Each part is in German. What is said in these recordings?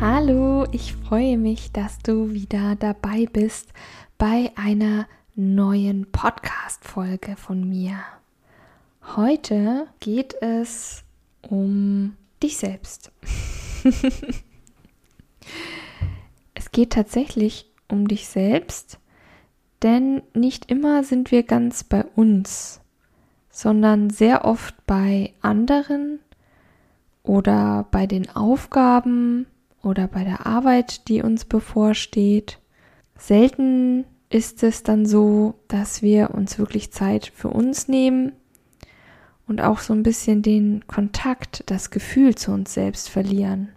Hallo, ich freue mich, dass du wieder dabei bist bei einer neuen Podcast-Folge von mir. Heute geht es um dich selbst. es geht tatsächlich um dich selbst, denn nicht immer sind wir ganz bei uns, sondern sehr oft bei anderen oder bei den Aufgaben oder bei der Arbeit, die uns bevorsteht. Selten ist es dann so, dass wir uns wirklich Zeit für uns nehmen und auch so ein bisschen den Kontakt, das Gefühl zu uns selbst verlieren.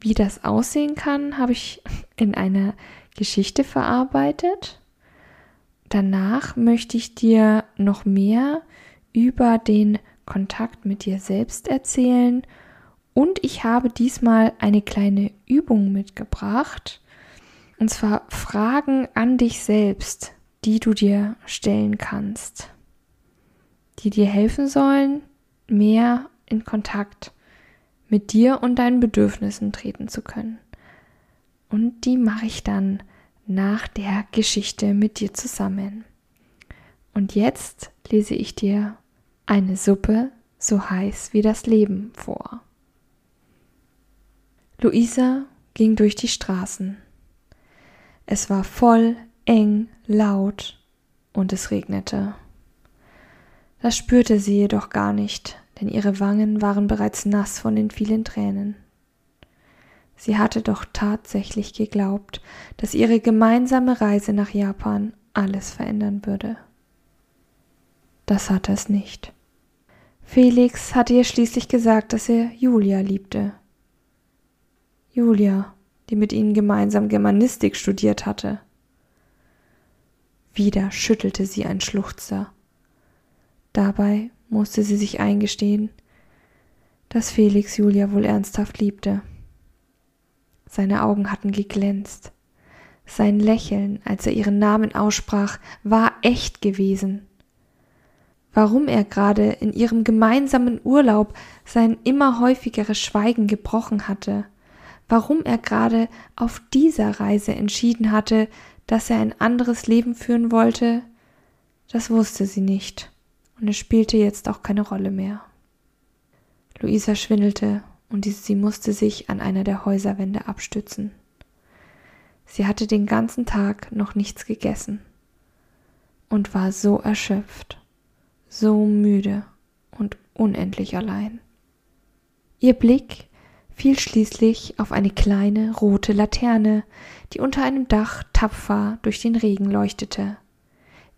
Wie das aussehen kann, habe ich in einer Geschichte verarbeitet. Danach möchte ich dir noch mehr über den Kontakt mit dir selbst erzählen und ich habe diesmal eine kleine Übung mitgebracht, und zwar Fragen an dich selbst, die du dir stellen kannst die dir helfen sollen, mehr in Kontakt mit dir und deinen Bedürfnissen treten zu können. Und die mache ich dann nach der Geschichte mit dir zusammen. Und jetzt lese ich dir eine Suppe so heiß wie das Leben vor. Luisa ging durch die Straßen. Es war voll, eng, laut und es regnete. Das spürte sie jedoch gar nicht, denn ihre Wangen waren bereits nass von den vielen Tränen. Sie hatte doch tatsächlich geglaubt, dass ihre gemeinsame Reise nach Japan alles verändern würde. Das hatte es nicht. Felix hatte ihr schließlich gesagt, dass er Julia liebte. Julia, die mit ihnen gemeinsam Germanistik studiert hatte. Wieder schüttelte sie ein Schluchzer Dabei musste sie sich eingestehen, dass Felix Julia wohl ernsthaft liebte. Seine Augen hatten geglänzt. Sein Lächeln, als er ihren Namen aussprach, war echt gewesen. Warum er gerade in ihrem gemeinsamen Urlaub sein immer häufigeres Schweigen gebrochen hatte, warum er gerade auf dieser Reise entschieden hatte, dass er ein anderes Leben führen wollte, das wusste sie nicht und es spielte jetzt auch keine Rolle mehr. Luisa schwindelte und sie musste sich an einer der Häuserwände abstützen. Sie hatte den ganzen Tag noch nichts gegessen und war so erschöpft, so müde und unendlich allein. Ihr Blick fiel schließlich auf eine kleine rote Laterne, die unter einem Dach tapfer durch den Regen leuchtete.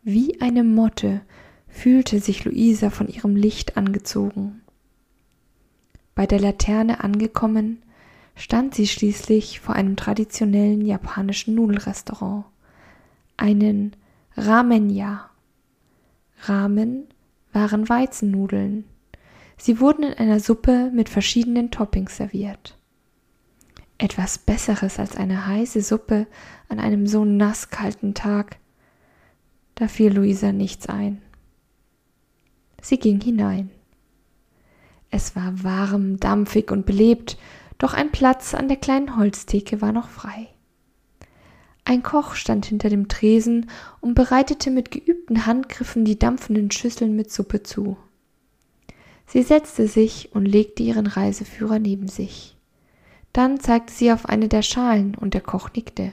Wie eine Motte fühlte sich Luisa von ihrem Licht angezogen. Bei der Laterne angekommen, stand sie schließlich vor einem traditionellen japanischen Nudelrestaurant, einen Ramenya. Ramen waren Weizennudeln. Sie wurden in einer Suppe mit verschiedenen Toppings serviert. Etwas Besseres als eine heiße Suppe an einem so nasskalten Tag. Da fiel Luisa nichts ein. Sie ging hinein. Es war warm, dampfig und belebt, doch ein Platz an der kleinen Holztheke war noch frei. Ein Koch stand hinter dem Tresen und bereitete mit geübten Handgriffen die dampfenden Schüsseln mit Suppe zu. Sie setzte sich und legte ihren Reiseführer neben sich. Dann zeigte sie auf eine der Schalen und der Koch nickte.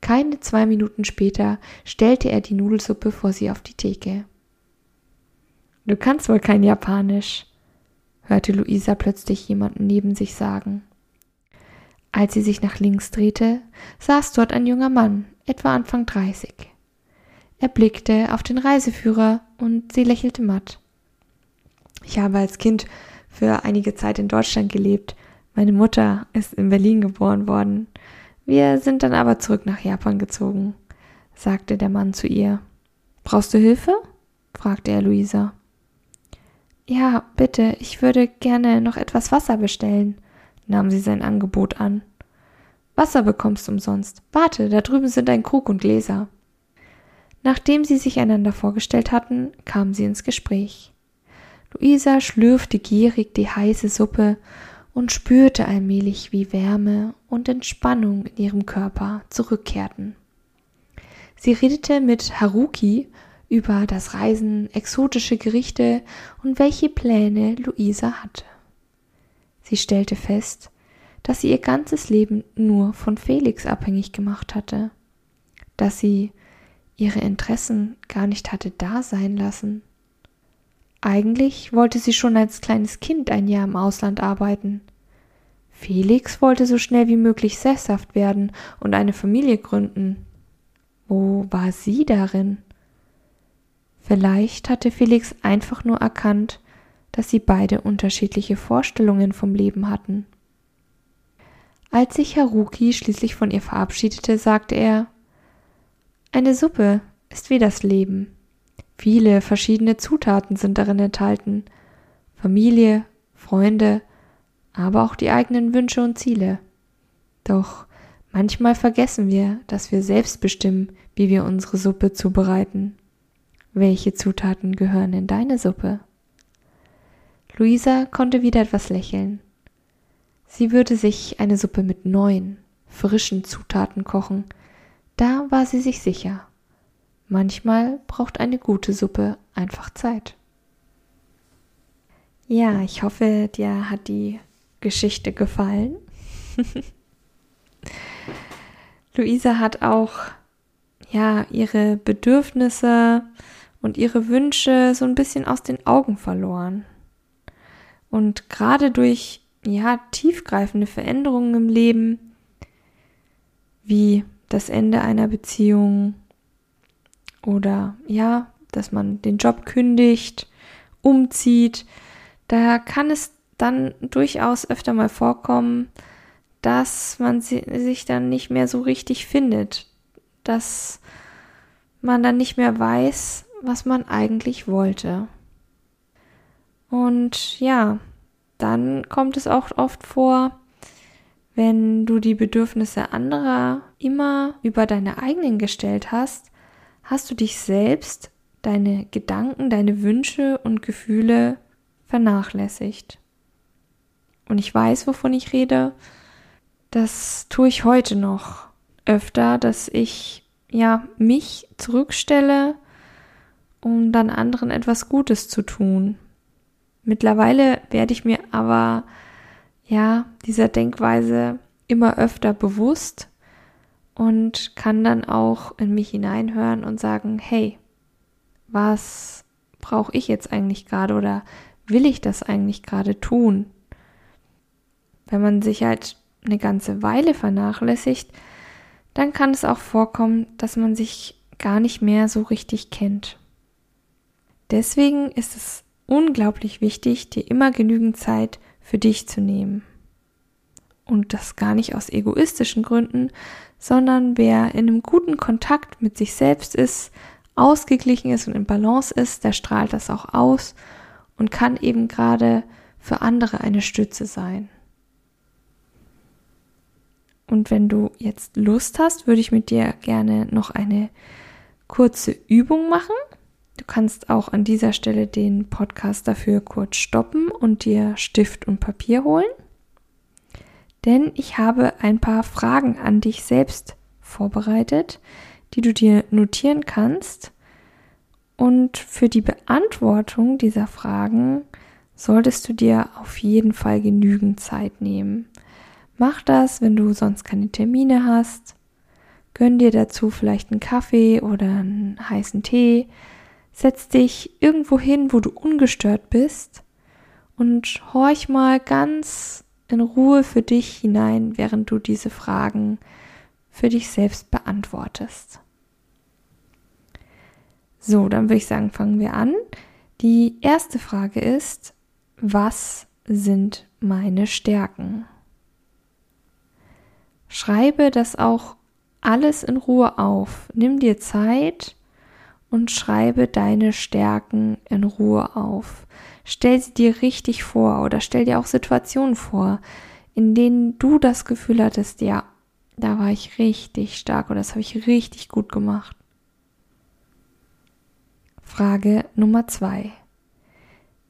Keine zwei Minuten später stellte er die Nudelsuppe vor sie auf die Theke. Du kannst wohl kein Japanisch, hörte Luisa plötzlich jemanden neben sich sagen. Als sie sich nach links drehte, saß dort ein junger Mann, etwa Anfang dreißig. Er blickte auf den Reiseführer und sie lächelte matt. Ich habe als Kind für einige Zeit in Deutschland gelebt. Meine Mutter ist in Berlin geboren worden. Wir sind dann aber zurück nach Japan gezogen. sagte der Mann zu ihr. Brauchst du Hilfe? fragte er Luisa. Ja, bitte, ich würde gerne noch etwas Wasser bestellen, nahm sie sein Angebot an. Wasser bekommst du umsonst. Warte, da drüben sind ein Krug und Gläser. Nachdem sie sich einander vorgestellt hatten, kamen sie ins Gespräch. Luisa schlürfte gierig die heiße Suppe und spürte allmählich, wie Wärme und Entspannung in ihrem Körper zurückkehrten. Sie redete mit Haruki über das Reisen, exotische Gerichte und welche Pläne Luisa hatte. Sie stellte fest, dass sie ihr ganzes Leben nur von Felix abhängig gemacht hatte, dass sie ihre Interessen gar nicht hatte da sein lassen. Eigentlich wollte sie schon als kleines Kind ein Jahr im Ausland arbeiten. Felix wollte so schnell wie möglich sesshaft werden und eine Familie gründen. Wo war sie darin? Vielleicht hatte Felix einfach nur erkannt, dass sie beide unterschiedliche Vorstellungen vom Leben hatten. Als sich Haruki schließlich von ihr verabschiedete, sagte er Eine Suppe ist wie das Leben. Viele verschiedene Zutaten sind darin enthalten. Familie, Freunde, aber auch die eigenen Wünsche und Ziele. Doch manchmal vergessen wir, dass wir selbst bestimmen, wie wir unsere Suppe zubereiten. Welche Zutaten gehören in deine Suppe? Luisa konnte wieder etwas lächeln. Sie würde sich eine Suppe mit neuen, frischen Zutaten kochen. Da war sie sich sicher. Manchmal braucht eine gute Suppe einfach Zeit. Ja, ich hoffe, dir hat die Geschichte gefallen. Luisa hat auch ja ihre Bedürfnisse und ihre Wünsche so ein bisschen aus den Augen verloren. Und gerade durch ja, tiefgreifende Veränderungen im Leben, wie das Ende einer Beziehung oder ja, dass man den Job kündigt, umzieht, da kann es dann durchaus öfter mal vorkommen, dass man sich dann nicht mehr so richtig findet, dass man dann nicht mehr weiß, was man eigentlich wollte. Und ja, dann kommt es auch oft vor, wenn du die Bedürfnisse anderer immer über deine eigenen gestellt hast, hast du dich selbst, deine Gedanken, deine Wünsche und Gefühle vernachlässigt. Und ich weiß, wovon ich rede. Das tue ich heute noch öfter, dass ich ja mich zurückstelle, um dann anderen etwas Gutes zu tun. Mittlerweile werde ich mir aber ja dieser Denkweise immer öfter bewusst und kann dann auch in mich hineinhören und sagen, hey, was brauche ich jetzt eigentlich gerade oder will ich das eigentlich gerade tun? Wenn man sich halt eine ganze Weile vernachlässigt, dann kann es auch vorkommen, dass man sich gar nicht mehr so richtig kennt. Deswegen ist es unglaublich wichtig, dir immer genügend Zeit für dich zu nehmen. Und das gar nicht aus egoistischen Gründen, sondern wer in einem guten Kontakt mit sich selbst ist, ausgeglichen ist und in Balance ist, der strahlt das auch aus und kann eben gerade für andere eine Stütze sein. Und wenn du jetzt Lust hast, würde ich mit dir gerne noch eine kurze Übung machen. Du kannst auch an dieser Stelle den Podcast dafür kurz stoppen und dir Stift und Papier holen. Denn ich habe ein paar Fragen an dich selbst vorbereitet, die du dir notieren kannst. Und für die Beantwortung dieser Fragen solltest du dir auf jeden Fall genügend Zeit nehmen. Mach das, wenn du sonst keine Termine hast. Gönn dir dazu vielleicht einen Kaffee oder einen heißen Tee Setz dich irgendwo hin, wo du ungestört bist und horch mal ganz in Ruhe für dich hinein, während du diese Fragen für dich selbst beantwortest. So, dann würde ich sagen, fangen wir an. Die erste Frage ist, was sind meine Stärken? Schreibe das auch alles in Ruhe auf. Nimm dir Zeit und schreibe deine Stärken in Ruhe auf. Stell sie dir richtig vor oder stell dir auch Situationen vor, in denen du das Gefühl hattest, ja, da war ich richtig stark oder das habe ich richtig gut gemacht. Frage Nummer zwei.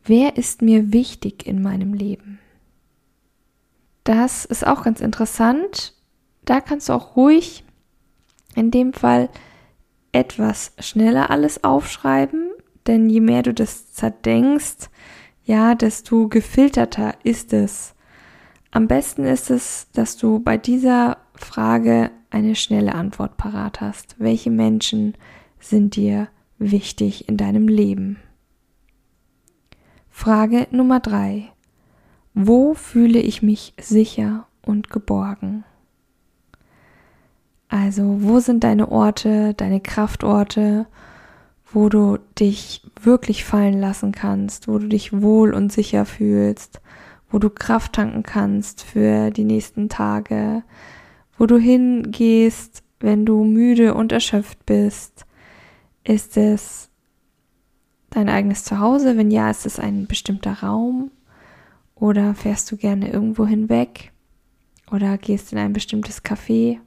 Wer ist mir wichtig in meinem Leben? Das ist auch ganz interessant. Da kannst du auch ruhig in dem Fall etwas schneller alles aufschreiben, denn je mehr du das zerdenkst, ja, desto gefilterter ist es. Am besten ist es, dass du bei dieser Frage eine schnelle Antwort parat hast. Welche Menschen sind dir wichtig in deinem Leben? Frage Nummer drei. Wo fühle ich mich sicher und geborgen? Also, wo sind deine Orte, deine Kraftorte, wo du dich wirklich fallen lassen kannst, wo du dich wohl und sicher fühlst, wo du Kraft tanken kannst für die nächsten Tage, wo du hingehst, wenn du müde und erschöpft bist. Ist es dein eigenes Zuhause? Wenn ja, ist es ein bestimmter Raum? Oder fährst du gerne irgendwo hinweg? Oder gehst in ein bestimmtes Café?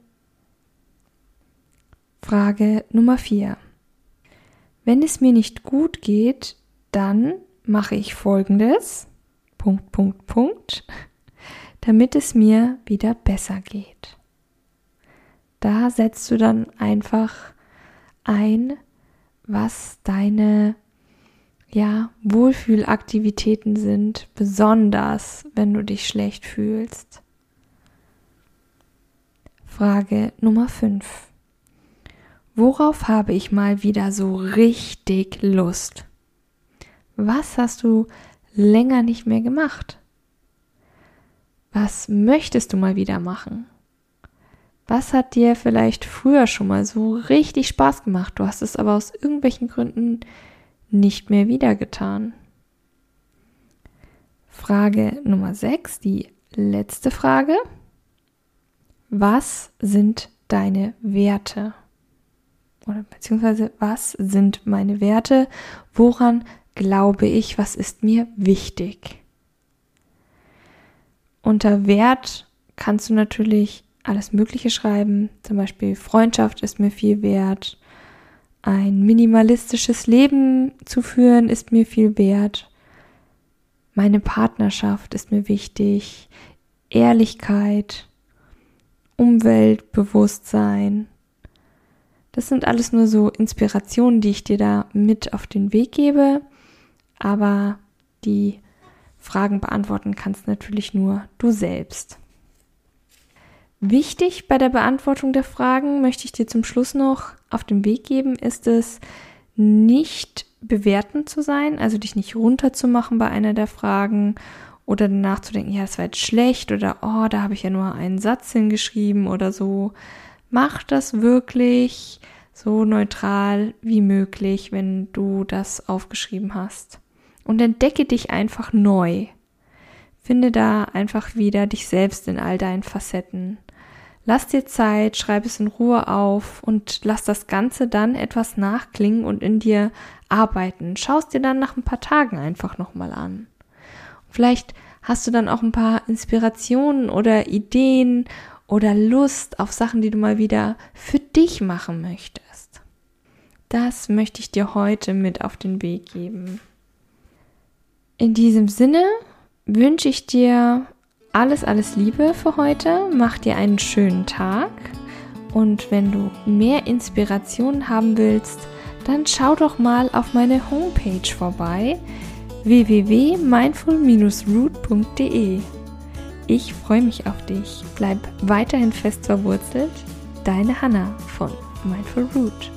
Frage Nummer 4. Wenn es mir nicht gut geht, dann mache ich folgendes. Punkt, Punkt, Punkt. Damit es mir wieder besser geht. Da setzt du dann einfach ein, was deine ja, Wohlfühlaktivitäten sind, besonders wenn du dich schlecht fühlst. Frage Nummer 5. Worauf habe ich mal wieder so richtig Lust? Was hast du länger nicht mehr gemacht? Was möchtest du mal wieder machen? Was hat dir vielleicht früher schon mal so richtig Spaß gemacht? Du hast es aber aus irgendwelchen Gründen nicht mehr wieder getan. Frage Nummer 6, die letzte Frage. Was sind deine Werte? Oder beziehungsweise was sind meine Werte? Woran glaube ich? Was ist mir wichtig? Unter Wert kannst du natürlich alles Mögliche schreiben. Zum Beispiel Freundschaft ist mir viel wert. Ein minimalistisches Leben zu führen ist mir viel wert. Meine Partnerschaft ist mir wichtig. Ehrlichkeit, Umweltbewusstsein. Das sind alles nur so Inspirationen, die ich dir da mit auf den Weg gebe. Aber die Fragen beantworten kannst natürlich nur du selbst. Wichtig bei der Beantwortung der Fragen möchte ich dir zum Schluss noch auf den Weg geben, ist es nicht bewertend zu sein, also dich nicht runterzumachen bei einer der Fragen oder danach zu denken, ja, das war jetzt schlecht oder oh, da habe ich ja nur einen Satz hingeschrieben oder so. Mach das wirklich so neutral wie möglich, wenn du das aufgeschrieben hast. Und entdecke dich einfach neu. Finde da einfach wieder dich selbst in all deinen Facetten. Lass dir Zeit, schreib es in Ruhe auf und lass das Ganze dann etwas nachklingen und in dir arbeiten. Schau es dir dann nach ein paar Tagen einfach nochmal an. Vielleicht hast du dann auch ein paar Inspirationen oder Ideen oder Lust auf Sachen, die du mal wieder für dich machen möchtest. Das möchte ich dir heute mit auf den Weg geben. In diesem Sinne wünsche ich dir alles, alles Liebe für heute. Mach dir einen schönen Tag. Und wenn du mehr Inspiration haben willst, dann schau doch mal auf meine Homepage vorbei www.mindful-root.de. Ich freue mich auf dich. Bleib weiterhin fest verwurzelt. Deine Hanna von Mindful Root.